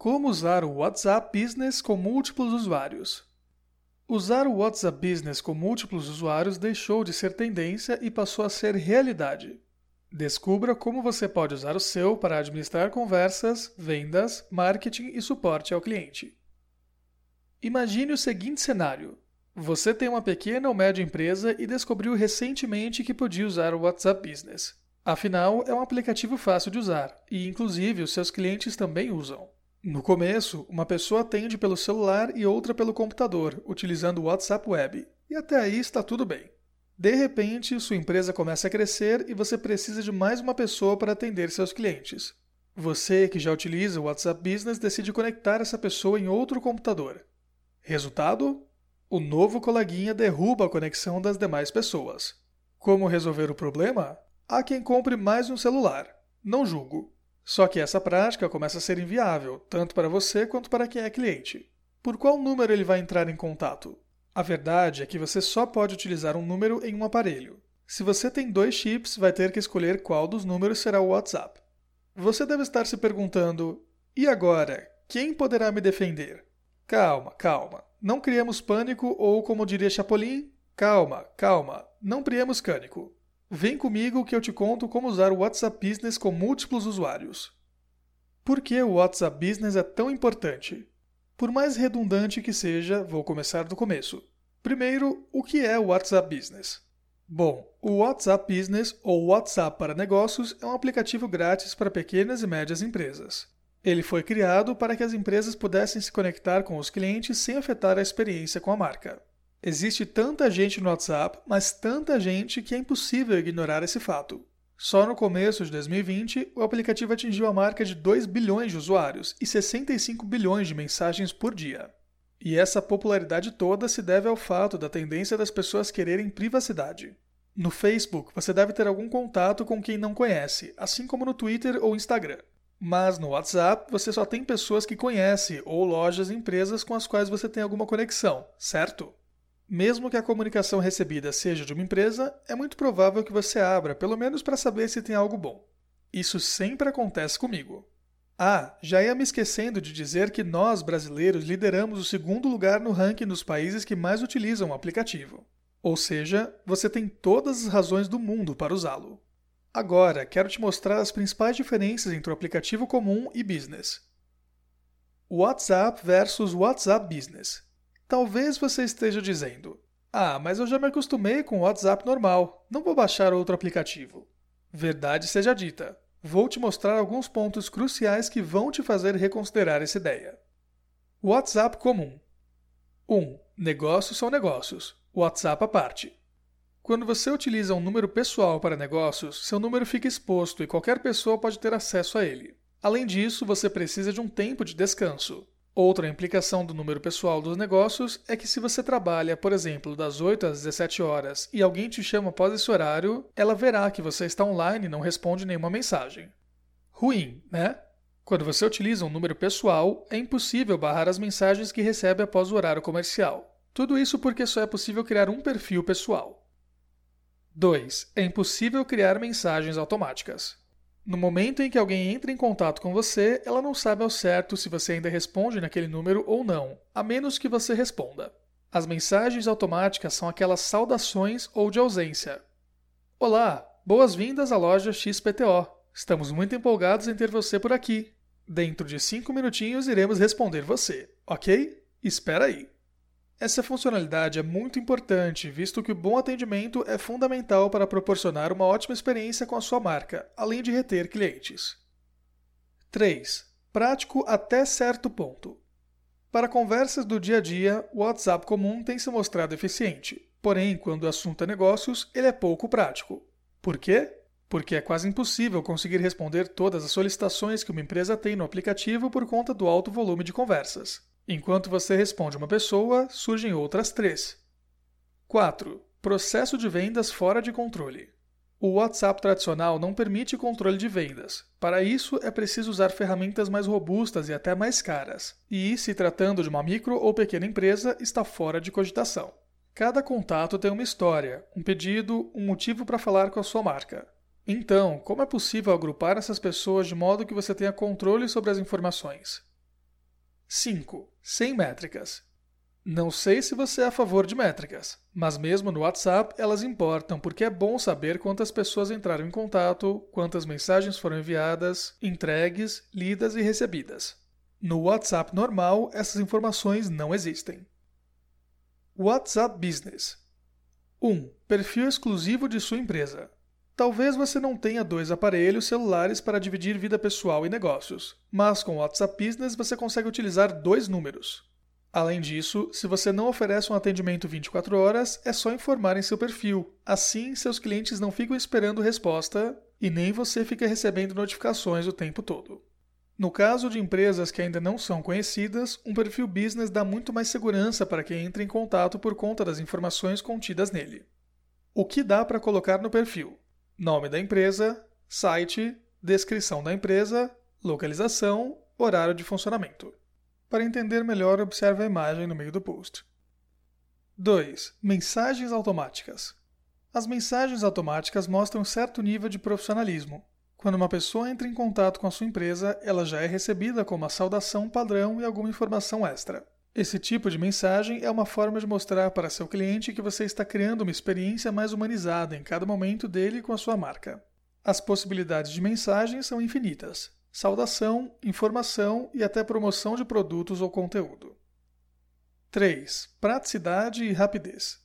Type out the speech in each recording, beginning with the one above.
Como usar o WhatsApp Business com múltiplos usuários. Usar o WhatsApp Business com múltiplos usuários deixou de ser tendência e passou a ser realidade. Descubra como você pode usar o seu para administrar conversas, vendas, marketing e suporte ao cliente. Imagine o seguinte cenário: você tem uma pequena ou média empresa e descobriu recentemente que podia usar o WhatsApp Business. Afinal, é um aplicativo fácil de usar e, inclusive, os seus clientes também usam. No começo, uma pessoa atende pelo celular e outra pelo computador, utilizando o WhatsApp Web, e até aí está tudo bem. De repente, sua empresa começa a crescer e você precisa de mais uma pessoa para atender seus clientes. Você, que já utiliza o WhatsApp Business, decide conectar essa pessoa em outro computador. Resultado? O novo coleguinha derruba a conexão das demais pessoas. Como resolver o problema? Há quem compre mais um celular. Não julgo. Só que essa prática começa a ser inviável, tanto para você quanto para quem é cliente. Por qual número ele vai entrar em contato? A verdade é que você só pode utilizar um número em um aparelho. Se você tem dois chips, vai ter que escolher qual dos números será o WhatsApp. Você deve estar se perguntando: e agora? Quem poderá me defender? Calma, calma. Não criemos pânico ou, como diria Chapolin, calma, calma. Não criemos cânico. Vem comigo que eu te conto como usar o WhatsApp Business com múltiplos usuários. Por que o WhatsApp Business é tão importante? Por mais redundante que seja, vou começar do começo. Primeiro, o que é o WhatsApp Business? Bom, o WhatsApp Business, ou WhatsApp para Negócios, é um aplicativo grátis para pequenas e médias empresas. Ele foi criado para que as empresas pudessem se conectar com os clientes sem afetar a experiência com a marca. Existe tanta gente no WhatsApp, mas tanta gente que é impossível ignorar esse fato. Só no começo de 2020, o aplicativo atingiu a marca de 2 bilhões de usuários e 65 bilhões de mensagens por dia. E essa popularidade toda se deve ao fato da tendência das pessoas quererem privacidade. No Facebook, você deve ter algum contato com quem não conhece, assim como no Twitter ou Instagram. Mas no WhatsApp, você só tem pessoas que conhece ou lojas e empresas com as quais você tem alguma conexão, certo? Mesmo que a comunicação recebida seja de uma empresa, é muito provável que você abra, pelo menos para saber se tem algo bom. Isso sempre acontece comigo. Ah, já ia me esquecendo de dizer que nós, brasileiros, lideramos o segundo lugar no ranking dos países que mais utilizam o aplicativo. Ou seja, você tem todas as razões do mundo para usá-lo. Agora, quero te mostrar as principais diferenças entre o aplicativo comum e business. WhatsApp versus WhatsApp Business. Talvez você esteja dizendo: Ah, mas eu já me acostumei com o WhatsApp normal, não vou baixar outro aplicativo. Verdade seja dita, vou te mostrar alguns pontos cruciais que vão te fazer reconsiderar essa ideia. WhatsApp comum: 1. Um, negócios são negócios, WhatsApp à parte. Quando você utiliza um número pessoal para negócios, seu número fica exposto e qualquer pessoa pode ter acesso a ele. Além disso, você precisa de um tempo de descanso. Outra implicação do número pessoal dos negócios é que se você trabalha, por exemplo, das 8 às 17 horas e alguém te chama após esse horário, ela verá que você está online e não responde nenhuma mensagem. Ruim, né? Quando você utiliza um número pessoal, é impossível barrar as mensagens que recebe após o horário comercial. Tudo isso porque só é possível criar um perfil pessoal. 2. É impossível criar mensagens automáticas. No momento em que alguém entra em contato com você, ela não sabe ao certo se você ainda responde naquele número ou não, a menos que você responda. As mensagens automáticas são aquelas saudações ou de ausência. Olá, boas-vindas à loja XPTO. Estamos muito empolgados em ter você por aqui. Dentro de 5 minutinhos iremos responder você, ok? Espera aí. Essa funcionalidade é muito importante, visto que o bom atendimento é fundamental para proporcionar uma ótima experiência com a sua marca, além de reter clientes. 3. Prático até certo ponto. Para conversas do dia a dia, o WhatsApp comum tem se mostrado eficiente, porém, quando o assunto é negócios, ele é pouco prático. Por quê? Porque é quase impossível conseguir responder todas as solicitações que uma empresa tem no aplicativo por conta do alto volume de conversas. Enquanto você responde uma pessoa, surgem outras três. 4. Processo de vendas fora de controle. O WhatsApp tradicional não permite controle de vendas. Para isso, é preciso usar ferramentas mais robustas e até mais caras. E, se tratando de uma micro ou pequena empresa, está fora de cogitação. Cada contato tem uma história, um pedido, um motivo para falar com a sua marca. Então, como é possível agrupar essas pessoas de modo que você tenha controle sobre as informações? 5. Sem métricas. Não sei se você é a favor de métricas, mas mesmo no WhatsApp elas importam porque é bom saber quantas pessoas entraram em contato, quantas mensagens foram enviadas, entregues, lidas e recebidas. No WhatsApp normal, essas informações não existem. WhatsApp Business 1. Perfil exclusivo de sua empresa. Talvez você não tenha dois aparelhos celulares para dividir vida pessoal e negócios, mas com o WhatsApp Business você consegue utilizar dois números. Além disso, se você não oferece um atendimento 24 horas, é só informar em seu perfil. Assim, seus clientes não ficam esperando resposta e nem você fica recebendo notificações o tempo todo. No caso de empresas que ainda não são conhecidas, um perfil business dá muito mais segurança para quem entra em contato por conta das informações contidas nele. O que dá para colocar no perfil? Nome da empresa, site, descrição da empresa, localização, horário de funcionamento. Para entender melhor, observe a imagem no meio do post. 2. Mensagens automáticas. As mensagens automáticas mostram certo nível de profissionalismo. Quando uma pessoa entra em contato com a sua empresa, ela já é recebida com uma saudação padrão e alguma informação extra. Esse tipo de mensagem é uma forma de mostrar para seu cliente que você está criando uma experiência mais humanizada em cada momento dele com a sua marca. As possibilidades de mensagem são infinitas: saudação, informação e até promoção de produtos ou conteúdo. 3. Praticidade e rapidez.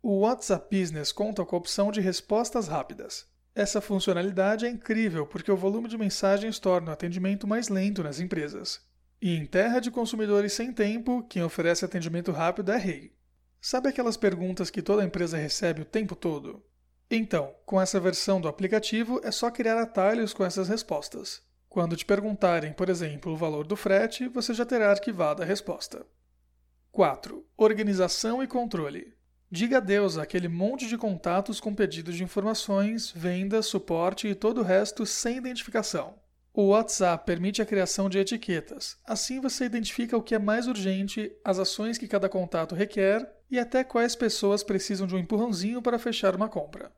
O WhatsApp Business conta com a opção de respostas rápidas. Essa funcionalidade é incrível porque o volume de mensagens torna o atendimento mais lento nas empresas. E em terra de consumidores sem tempo, quem oferece atendimento rápido é rei. Sabe aquelas perguntas que toda empresa recebe o tempo todo? Então, com essa versão do aplicativo é só criar atalhos com essas respostas. Quando te perguntarem, por exemplo, o valor do frete, você já terá arquivado a resposta. 4. Organização e controle. Diga adeus àquele monte de contatos com pedidos de informações, vendas, suporte e todo o resto sem identificação. O WhatsApp permite a criação de etiquetas. Assim você identifica o que é mais urgente, as ações que cada contato requer e até quais pessoas precisam de um empurrãozinho para fechar uma compra.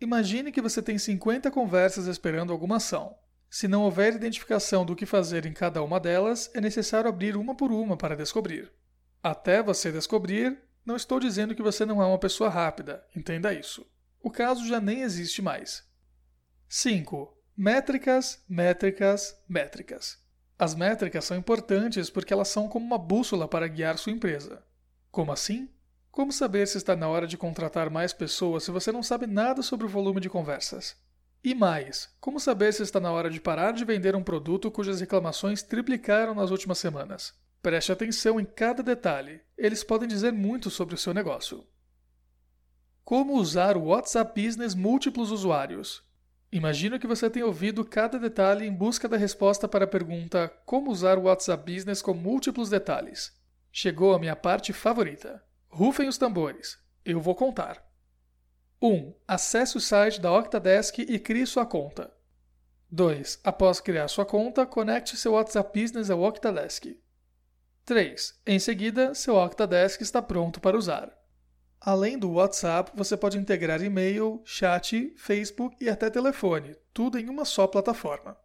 Imagine que você tem 50 conversas esperando alguma ação. Se não houver identificação do que fazer em cada uma delas, é necessário abrir uma por uma para descobrir. Até você descobrir, não estou dizendo que você não é uma pessoa rápida, entenda isso. O caso já nem existe mais. 5. Métricas, métricas, métricas. As métricas são importantes porque elas são como uma bússola para guiar sua empresa. Como assim? Como saber se está na hora de contratar mais pessoas se você não sabe nada sobre o volume de conversas? E mais, como saber se está na hora de parar de vender um produto cujas reclamações triplicaram nas últimas semanas? Preste atenção em cada detalhe, eles podem dizer muito sobre o seu negócio. Como usar o WhatsApp Business múltiplos usuários? Imagino que você tenha ouvido cada detalhe em busca da resposta para a pergunta Como usar o WhatsApp Business com múltiplos detalhes? Chegou a minha parte favorita. Rufem os tambores. Eu vou contar. 1. Acesse o site da Octadesk e crie sua conta. 2. Após criar sua conta, conecte seu WhatsApp Business ao Octadesk. 3. Em seguida, seu Octadesk está pronto para usar. Além do WhatsApp, você pode integrar e-mail, chat, Facebook e até telefone, tudo em uma só plataforma.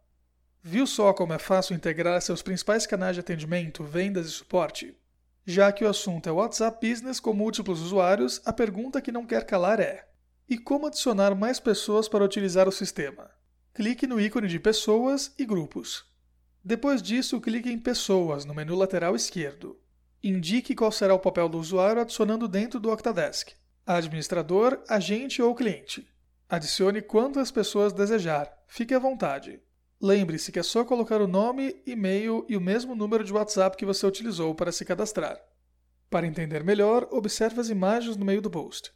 Viu só como é fácil integrar seus principais canais de atendimento, vendas e suporte? Já que o assunto é WhatsApp Business com múltiplos usuários, a pergunta que não quer calar é: e como adicionar mais pessoas para utilizar o sistema? Clique no ícone de Pessoas e Grupos. Depois disso, clique em Pessoas no menu lateral esquerdo. Indique qual será o papel do usuário adicionando dentro do Octadesk: administrador, agente ou cliente. Adicione quantas pessoas desejar, fique à vontade. Lembre-se que é só colocar o nome, e-mail e o mesmo número de WhatsApp que você utilizou para se cadastrar. Para entender melhor, observe as imagens no meio do post.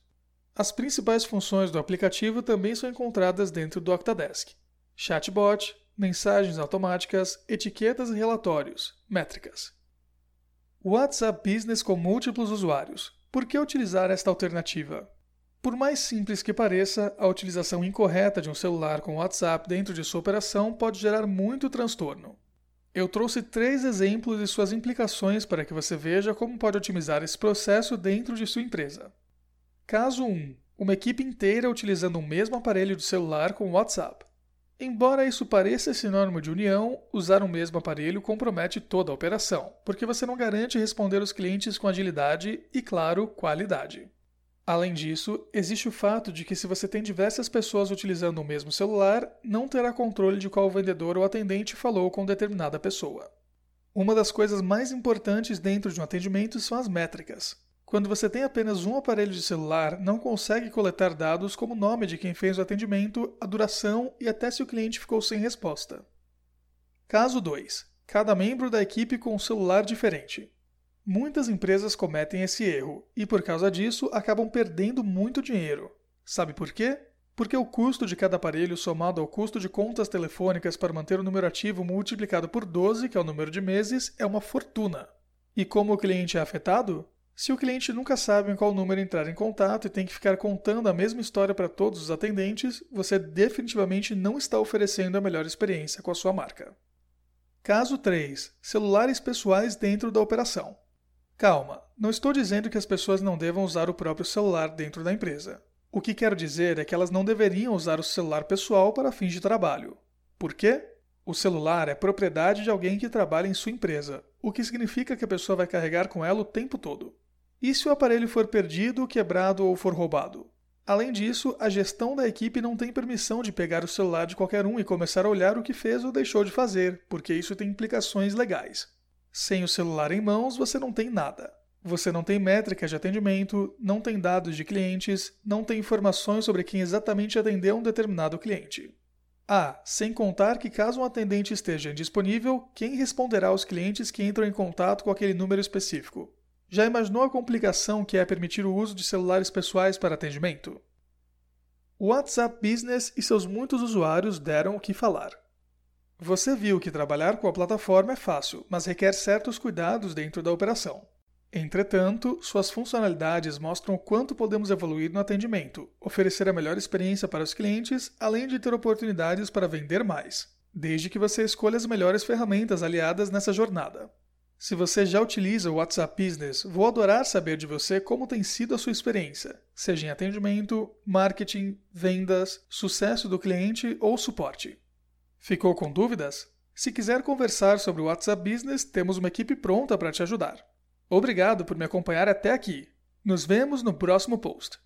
As principais funções do aplicativo também são encontradas dentro do Octadesk: chatbot, mensagens automáticas, etiquetas e relatórios, métricas. WhatsApp Business com múltiplos usuários. Por que utilizar esta alternativa? Por mais simples que pareça, a utilização incorreta de um celular com WhatsApp dentro de sua operação pode gerar muito transtorno. Eu trouxe três exemplos e suas implicações para que você veja como pode otimizar esse processo dentro de sua empresa. Caso 1. Uma equipe inteira utilizando o mesmo aparelho de celular com WhatsApp. Embora isso pareça sinônimo de união, usar o mesmo aparelho compromete toda a operação, porque você não garante responder aos clientes com agilidade e, claro, qualidade. Além disso, existe o fato de que se você tem diversas pessoas utilizando o mesmo celular, não terá controle de qual vendedor ou atendente falou com determinada pessoa. Uma das coisas mais importantes dentro de um atendimento são as métricas. Quando você tem apenas um aparelho de celular, não consegue coletar dados como o nome de quem fez o atendimento, a duração e até se o cliente ficou sem resposta. Caso 2. Cada membro da equipe com um celular diferente. Muitas empresas cometem esse erro e, por causa disso, acabam perdendo muito dinheiro. Sabe por quê? Porque o custo de cada aparelho somado ao custo de contas telefônicas para manter o número ativo multiplicado por 12, que é o número de meses, é uma fortuna. E como o cliente é afetado? Se o cliente nunca sabe em qual número entrar em contato e tem que ficar contando a mesma história para todos os atendentes, você definitivamente não está oferecendo a melhor experiência com a sua marca. Caso 3. Celulares pessoais dentro da operação. Calma, não estou dizendo que as pessoas não devam usar o próprio celular dentro da empresa. O que quero dizer é que elas não deveriam usar o celular pessoal para fins de trabalho. Por quê? O celular é propriedade de alguém que trabalha em sua empresa, o que significa que a pessoa vai carregar com ela o tempo todo. E se o aparelho for perdido, quebrado ou for roubado? Além disso, a gestão da equipe não tem permissão de pegar o celular de qualquer um e começar a olhar o que fez ou deixou de fazer, porque isso tem implicações legais. Sem o celular em mãos, você não tem nada. Você não tem métricas de atendimento, não tem dados de clientes, não tem informações sobre quem exatamente atendeu um determinado cliente. Ah, sem contar que caso um atendente esteja indisponível, quem responderá aos clientes que entram em contato com aquele número específico? Já imaginou a complicação que é permitir o uso de celulares pessoais para atendimento? O WhatsApp Business e seus muitos usuários deram o que falar. Você viu que trabalhar com a plataforma é fácil, mas requer certos cuidados dentro da operação. Entretanto, suas funcionalidades mostram o quanto podemos evoluir no atendimento, oferecer a melhor experiência para os clientes, além de ter oportunidades para vender mais, desde que você escolha as melhores ferramentas aliadas nessa jornada. Se você já utiliza o WhatsApp Business, vou adorar saber de você como tem sido a sua experiência, seja em atendimento, marketing, vendas, sucesso do cliente ou suporte. Ficou com dúvidas? Se quiser conversar sobre o WhatsApp Business, temos uma equipe pronta para te ajudar. Obrigado por me acompanhar até aqui. Nos vemos no próximo post.